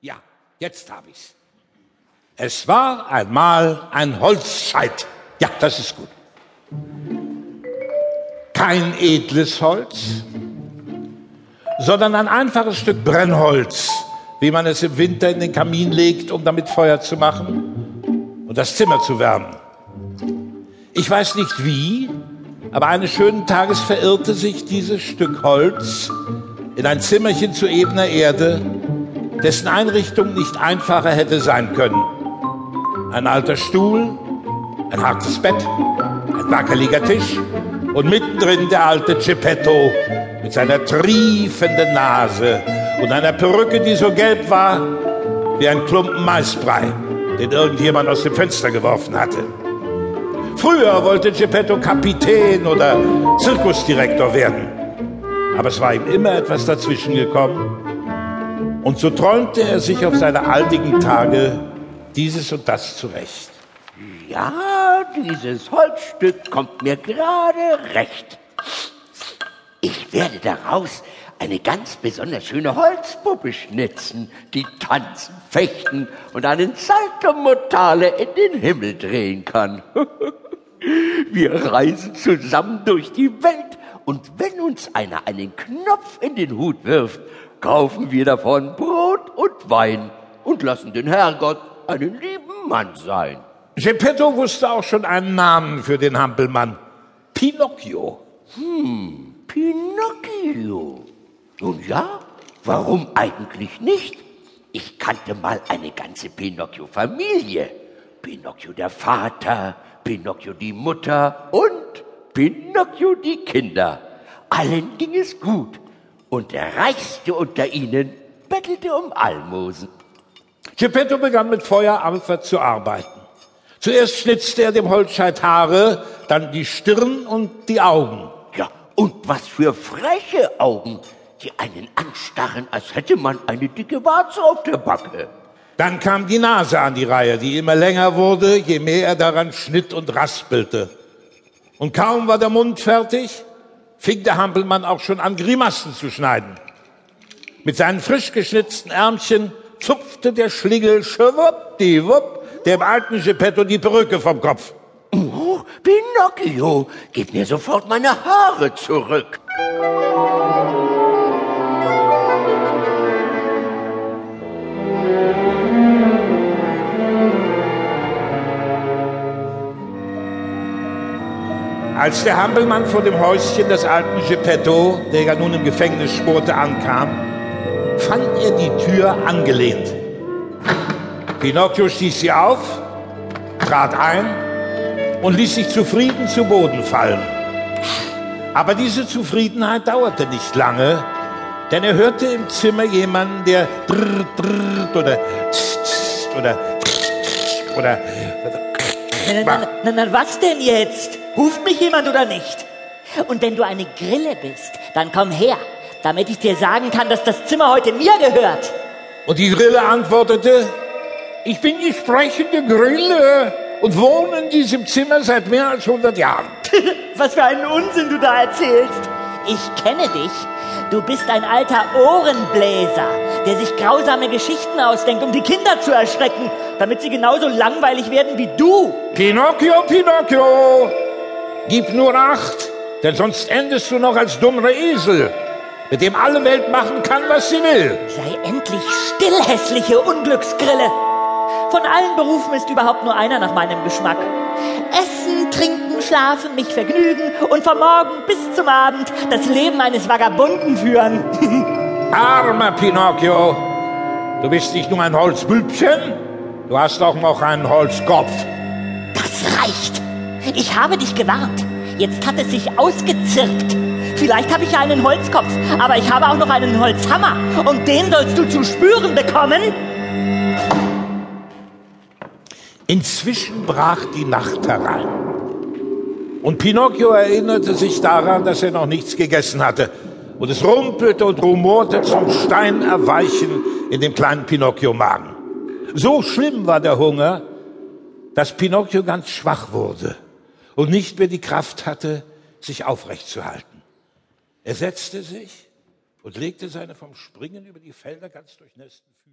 Ja, jetzt habe ich's. Es war einmal ein Holzscheit. Ja, das ist gut. Kein edles Holz, sondern ein einfaches Stück Brennholz, wie man es im Winter in den Kamin legt, um damit Feuer zu machen und das Zimmer zu wärmen. Ich weiß nicht wie, aber eines schönen Tages verirrte sich dieses Stück Holz in ein Zimmerchen zu ebener Erde, dessen Einrichtung nicht einfacher hätte sein können. Ein alter Stuhl, ein hartes Bett, ein wackeliger Tisch und mittendrin der alte Geppetto mit seiner triefenden Nase und einer Perücke, die so gelb war wie ein Klumpen Maisbrei, den irgendjemand aus dem Fenster geworfen hatte. Früher wollte Geppetto Kapitän oder Zirkusdirektor werden. Aber es war ihm immer etwas dazwischen gekommen. Und so träumte er sich auf seine altigen Tage dieses und das zurecht. Ja, dieses Holzstück kommt mir gerade recht. Ich werde daraus eine ganz besonders schöne Holzpuppe schnitzen, die tanzen, fechten und einen Saltomortale in den Himmel drehen kann. Wir reisen zusammen durch die Welt und wenn uns einer einen Knopf in den Hut wirft, kaufen wir davon Brot und Wein und lassen den Herrgott einen lieben Mann sein. Geppetto wusste auch schon einen Namen für den Hampelmann. Pinocchio. Hm, Pinocchio. Nun ja, warum eigentlich nicht? Ich kannte mal eine ganze Pinocchio-Familie. Pinocchio der Vater, Pinocchio die Mutter und Pinocchio die Kinder. Allen ging es gut und der Reichste unter ihnen bettelte um Almosen. Geppetto begann mit Feuerampfer zu arbeiten. Zuerst schnitzte er dem Holzscheit Haare, dann die Stirn und die Augen. Ja, und was für freche Augen, die einen anstarren, als hätte man eine dicke Warze auf der Backe. Dann kam die Nase an die Reihe, die immer länger wurde, je mehr er daran schnitt und raspelte. Und kaum war der Mund fertig, fing der Hampelmann auch schon an, Grimassen zu schneiden. Mit seinen frisch geschnitzten Ärmchen zupfte der Schlingel schwuppdiwupp dem alten Geppetto die Perücke vom Kopf. Oh, Pinocchio, gib mir sofort meine Haare zurück. Als der Hampelmann vor dem Häuschen des alten Geppetto, der ja nun im Gefängnis spurte, ankam, fand er die Tür angelehnt. Pinocchio stieß sie auf, trat ein und ließ sich zufrieden zu Boden fallen. Aber diese Zufriedenheit dauerte nicht lange, denn er hörte im Zimmer jemanden, der drrrt, drrrt oder tst oder tst, oder Na, na, na, na, was denn jetzt? Ruft mich jemand oder nicht? Und wenn du eine Grille bist, dann komm her, damit ich dir sagen kann, dass das Zimmer heute mir gehört. Und die Grille antwortete, ich bin die sprechende Grille und wohne in diesem Zimmer seit mehr als 100 Jahren. Was für einen Unsinn du da erzählst. Ich kenne dich. Du bist ein alter Ohrenbläser, der sich grausame Geschichten ausdenkt, um die Kinder zu erschrecken, damit sie genauso langweilig werden wie du. Pinocchio, Pinocchio, gib nur acht, denn sonst endest du noch als dummer Esel, mit dem alle Welt machen kann, was sie will. Sei endlich still, hässliche Unglücksgrille. Von allen Berufen ist überhaupt nur einer nach meinem Geschmack. Essen, trinken, schlafen, mich vergnügen und vom Morgen bis zum Abend das Leben eines Vagabunden führen. Armer Pinocchio, du bist nicht nur ein Holzbübchen, du hast auch noch einen Holzkopf. Das reicht. Ich habe dich gewarnt. Jetzt hat es sich ausgezirkt. Vielleicht habe ich ja einen Holzkopf, aber ich habe auch noch einen Holzhammer. Und den sollst du zu spüren bekommen. Inzwischen brach die Nacht herein. Und Pinocchio erinnerte sich daran, dass er noch nichts gegessen hatte. Und es rumpelte und rumorte zum Steinerweichen in dem kleinen Pinocchio-Magen. So schlimm war der Hunger, dass Pinocchio ganz schwach wurde und nicht mehr die Kraft hatte, sich aufrecht zu halten. Er setzte sich und legte seine vom Springen über die Felder ganz durchnässten Füße